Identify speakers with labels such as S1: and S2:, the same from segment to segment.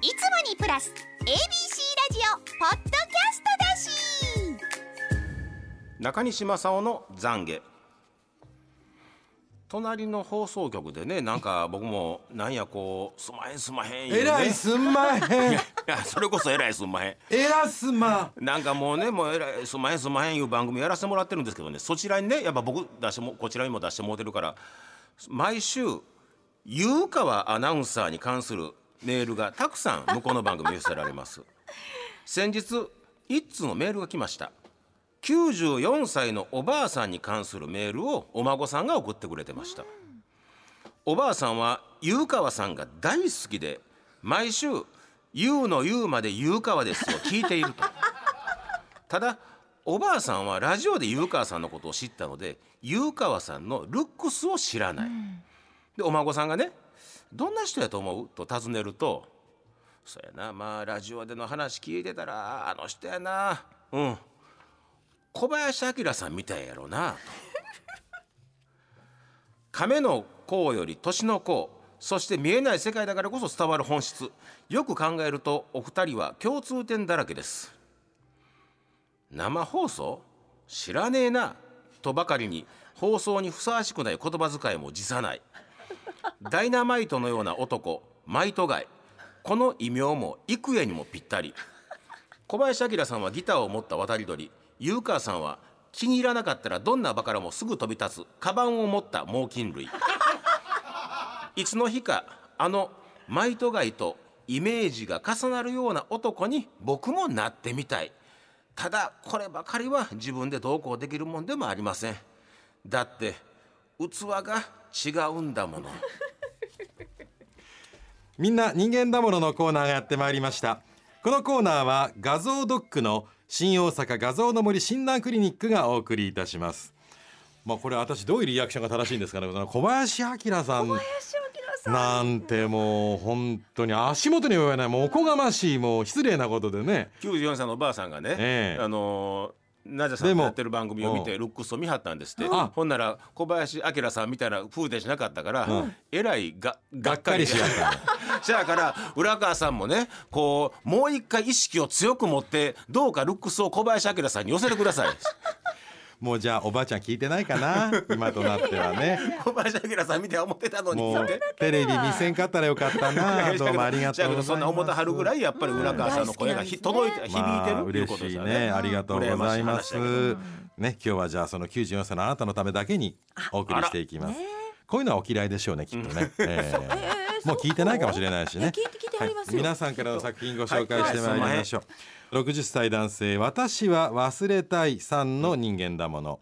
S1: いつもにプラス ABC ラジオポッドキャストだし。
S2: 中西正夫の懺悔。隣の放送局でねなんか僕もなんやこうすまへんすまへんね。
S3: えらいすんまへん。
S2: いやそれこそえらいすんまへん。
S3: えらすま
S2: なんかもうねもうえらいすんまへんすんまへんいう番組やらせてもらってるんですけどねそちらにねやっぱ僕出してもこちらにも出してもらってるから毎週優川アナウンサーに関するメールがたくさん向こうの番組に寄せられます。先日一通のメールが来ました。94歳のおばあさんに関するメールをお孫さんが送ってくれてました。おばあさんは優川さんが大好きで毎週「言うの言うまで優川です」を聞いていると。ただおばあさんはラジオで優川さんのことを知ったので優川さんのルックスを知らない、でお孫さんがね「どんな人やと思う?」と尋ねると「そうやなまあラジオでの話聞いてたらあの人やな。うん。小林明さんみたいやろな」と。亀の甲より年の甲。そして見えない世界だからこそ伝わる本質。よく考えるとお二人は共通点だらけです。生放送？知らねえな。とばかりに放送にふさわしくない言葉遣いも辞さない。ダイナマイトのような男マイトガイ。この異名も幾重にもぴったり。小林明さんはギターを持った渡り鳥。優川さんは気に入らなかったらどんな場からもすぐ飛び立つ。カバンを持った猛禽類。いつの日かあのマイトガイとイメージが重なるような男に僕もなってみたい。ただこればかりは自分でどうこうできるもんでもありません。だって器が違うんだもの。
S3: みんな人間だもののコーナーがやってまいりました。このコーナーは画像ドックの新大阪画像の森診断クリニックがお送りいたします。まあこれ私どういうリアクションが正しいんですかね。小林明さん。なんてもう本当に足元に及ばない。もうおこがましいもう失礼なことでね。
S2: 94歳のおばあさんがね、
S3: ええ。
S2: あのーナジャさん
S3: でも
S2: とやってる番組を見てルックスを見張ったんですって。
S3: あ。
S2: ほんなら小林明さんみたいな風でしなかったから、えらいががっかり。
S3: がっかりしやった
S2: しやから浦川さんもねこうもう一回意識を強く持ってどうかルックスを小林明さんに寄せてください。
S3: もうじゃあおばあちゃん聞いてないかな 今となってはね。
S2: 小林明さんみたいな思ってたのに。
S3: テレビ見せんかったらよかったなどうもありがとう
S2: そんな思ってはるぐらいやっぱり浦川さんの声がひ届いて響いて
S3: まあ
S2: る
S3: 嬉しい
S2: よね
S3: ねありがとうございます。ね今日はじゃあその94歳のあなたのためだけにお送りしていきます。こういうのはお嫌いでしょうねきっとね、えーもう聞いてないかもしれないしね。
S4: 聞いて聞いてありますよ。
S3: 皆さんからの作品ご紹介してまいりましょう、60歳男性私は忘れたいさんの人間だもの。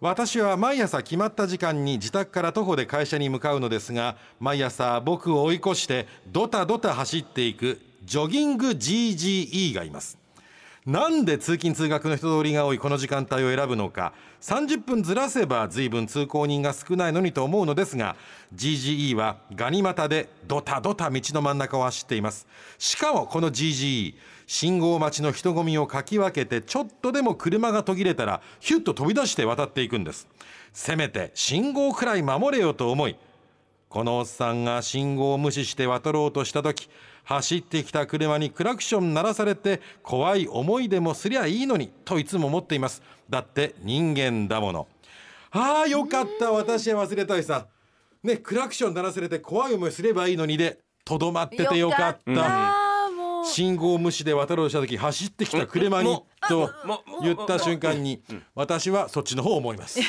S3: 私は毎朝決まった時間に自宅から徒歩で会社に向かうのですが毎朝僕を追い越してドタドタ走っていくジョギング GGE がいますなんで通勤通学の人通りが多いこの時間帯を選ぶのか。30分ずらせば随分通行人が少ないのにと思うのですが GGE はガニ股でドタドタ道の真ん中を走っています。しかもこの GGE 信号待ちの人混みをかき分けてちょっとでも車が途切れたらヒュッと飛び出して渡っていくんです。せめて信号くらい守れよと思いこのおっさんが信号を無視して渡ろうとした時走ってきた車にクラクション鳴らされて怖い思いでもすりゃいいのにといつも思っています。だって人間だもの。ああよかった。私は忘れたいさ。ねクラクション鳴らされて怖い思いすればいいのにでとどまっててよかった。信号無視で渡ろうとした時走ってきた車に
S2: も
S3: と言った瞬間に私はそっちの方を思います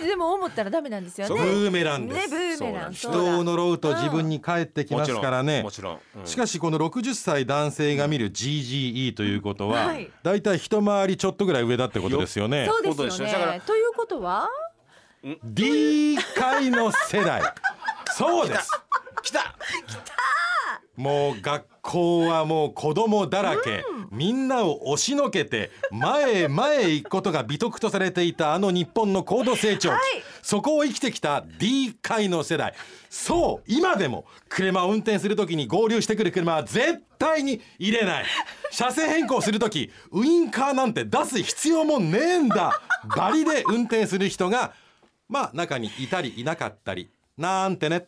S4: ででも思ったらダメなんですよ
S3: ブ
S4: ね
S3: ーメランです。
S4: ねブーメラン。
S2: そう
S3: 人を
S4: そうだ
S3: 呪うと自分に返ってきますからね。
S2: もちろん。もちろん、うん。
S3: しかしこの60歳男性が見る GGE ということは
S4: はい。
S3: だいたい一回りちょっとぐらい上だってことですよね。
S4: そうで
S2: すすよだから
S4: ねということは
S3: ？D 階の世代。そうです。
S2: 来た
S3: もう学校はもう子供だらけ、みんなを押しのけて前へ前へ行くことが美徳とされていたあの日本の高度成長期、そこを生きてきた D 階の世代。そう今でも車を運転する時に合流してくる車は絶対に入れない。車線変更する時ウインカーなんて出す必要もねえんだ。バリで運転する人がまあ中にいたりいなかったり。なんてね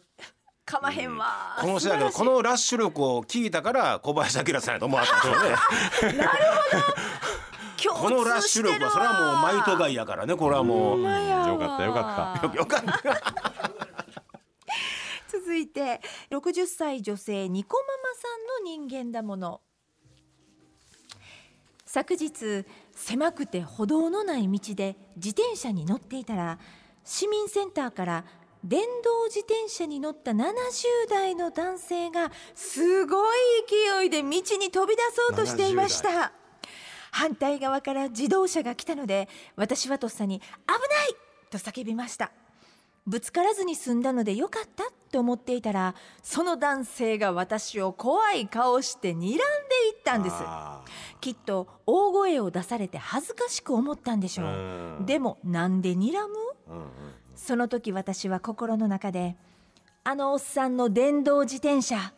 S4: かまへんわ。
S2: この人だけど
S4: 素晴らしい。
S2: このラッシュ力を聞いたから小林明さんやと思われたんでしょうね
S4: 共
S2: このラッシュ力はそれはもうマイトガイやからねこれはもう。
S3: よかったよか
S2: よかった。
S4: 続いて60歳女性ニコママさんの人間だもの。昨日狭くて歩道のない道で自転車に乗っていたら市民センターから電動自転車に乗った70代の男性がすごい勢いで道に飛び出そうとしていました。反対側から自動車が来たので私はとっさに「危ない!」と叫びました。ぶつからずに済んだのでよかったと思っていたらその男性が私を怖い顔して睨んでいったんです。
S3: あ
S4: きっと大声を出されて恥ずかしく思ったんでしょ
S3: う。
S4: でもなんで睨む？
S3: ーうんうん
S4: その時私は心の中であのおっさんの電動自転車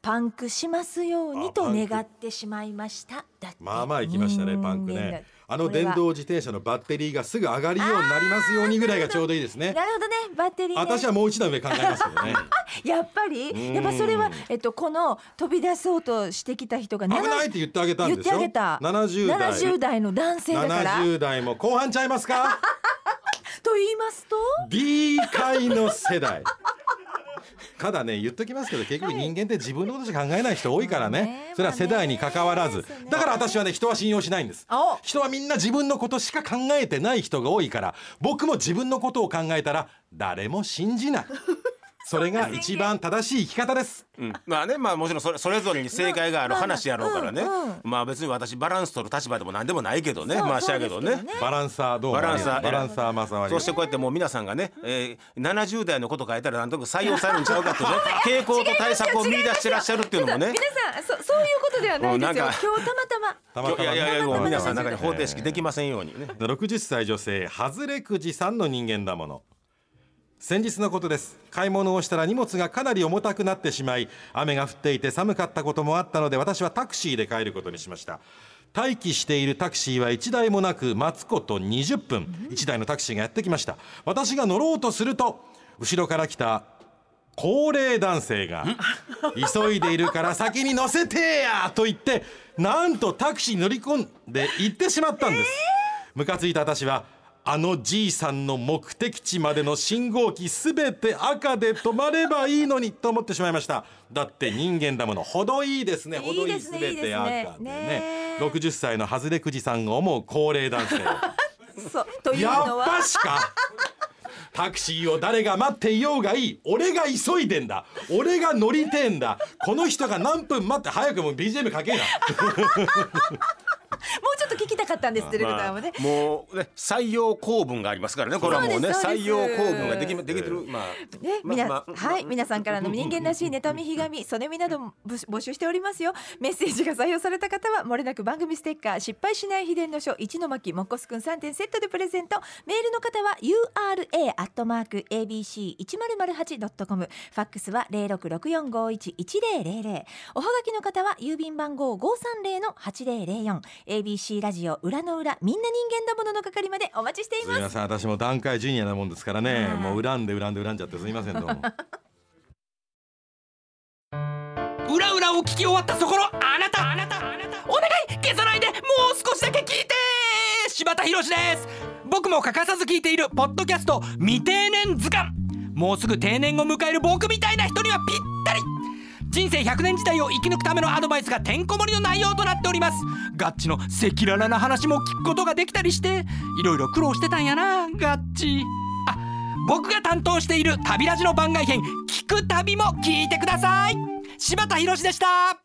S4: パンクしますようにと願ってしまいました。だって。
S3: まあまあ行きましたねパンクね。あの電動自転車のバッテリーがすぐ上がるようになりますようにぐらいがちょうどいいですね。
S4: なるほどね。バッテリー、ね、
S3: 私はもう一段上考えますけどね。
S4: やっぱり。
S3: ん。
S4: やっぱそれは、えっと、この飛び出そうとしてきた人が
S3: 危
S4: な
S3: ないって言ってあげたん
S4: 言って
S3: でしょ
S4: あげた。
S3: 70代。
S4: 70代の男性だから。
S3: 70代も後半ちゃいますか？
S4: と言いますと
S3: ？B 界の世代。ただね言っときますけど結局人間って自分のことしか考えない人多いからね,、
S4: まあね。
S3: それは世代に関わらず、
S4: まあね。
S3: だから私はね人は信用しないんです。
S4: お。
S3: 人はみんな自分のことしか考えてない人が多いから僕も自分のことを考えたら誰も信じないそれが一番正しい生き方です。
S2: うん、まあねまあもちろんそれそれぞれに正解がある話やろうからね、
S4: うん。うん。
S2: まあ別に私バランス取る立場でも何でもないけどね。
S4: そう
S2: まあしやけどね。
S4: そうですけどね。
S3: バランサーどうも
S2: バランサー
S3: バランサーマサワリ
S2: そしてこうやってもう皆さんがね、えー、70代のこと書いたらなんとなく採用されるんちゃうかって いうね傾向と対策を見出してらっしゃるっていうのもね。
S4: 皆さんそそういうことではないですよ。
S2: もうなんか。
S4: 今日たまたま。
S3: たまたま
S2: いやいやいやもう皆さんの中に方
S3: え
S2: 程式できませんようにね、
S3: 60歳女性外れくじさんの人間だもの先日のことです。買い物をしたら荷物がかなり重たくなってしまい雨が降っていて寒かったこともあったので私はタクシーで帰ることにしました。待機しているタクシーは1台もなく待つこと20分。1台のタクシーがやってきました。私が乗ろうとすると後ろから来た高齢男性が急いでいるから先に乗せてやと言ってなんとタクシーに乗り込んで行ってしまったんです。ムカついた私はあのじいさんの目的地までの信号機すべて赤で止まればいいのにと思ってしまいました。だって人間だものほどいいですねほどいい
S4: す
S3: べて赤で
S4: ね。
S3: ね。
S4: ね
S3: 60歳の外れくじさんが思う高齢男性。
S4: そう。という
S3: やっ
S4: のは
S3: ぱしか。タクシーを誰が待っていようがいい。俺が急いでんだ。俺が乗りてえんだ。この人が何分待って早くもう BGM かけな
S4: と聞きたかったんですディレクターもね、
S2: まあもうね採用公文がありますからねこれはもうね採用公文ができできてるまあ
S4: ね、はい、皆さんからの人間らしい妬みひがみ、そねみなども募募集しておりますよ。メッセージが採用された方は、もれなく番組ステッカー、失敗しない秘伝の書、一の巻、もっこすくん3点セットでプレゼント。メールの方は、ura アットマーク abc 一0 0 8ドットコム、ファックスは零六六四五一一零零零。おはがきの方は、郵便番号五三零の八零零四。ABC ラジオ裏の裏、みんな人間だものの係までお待ちしています。
S3: すみません。私も段階ジュニアなもんですからね。
S4: はい。
S3: もう恨んで恨んで恨んじゃってすみませんどうも。
S5: 裏裏を聞き終わったそこのあなた。あなたあなたお願い消さないでもう少しだけ聞いて。柴田博です。僕も欠かさず聞いているポッドキャスト未定年図鑑。もうすぐ定年を迎える僕みたいな人にはぴったり人生100年時代を生き抜くためのアドバイスがてんこ盛りの内容となっております。ガッチの赤裸々な話も聞くことができたりしていろいろ苦労してたんやなガッチ。あ僕が担当している旅ラジの番外編聞く旅も聞いてください。柴田博でした。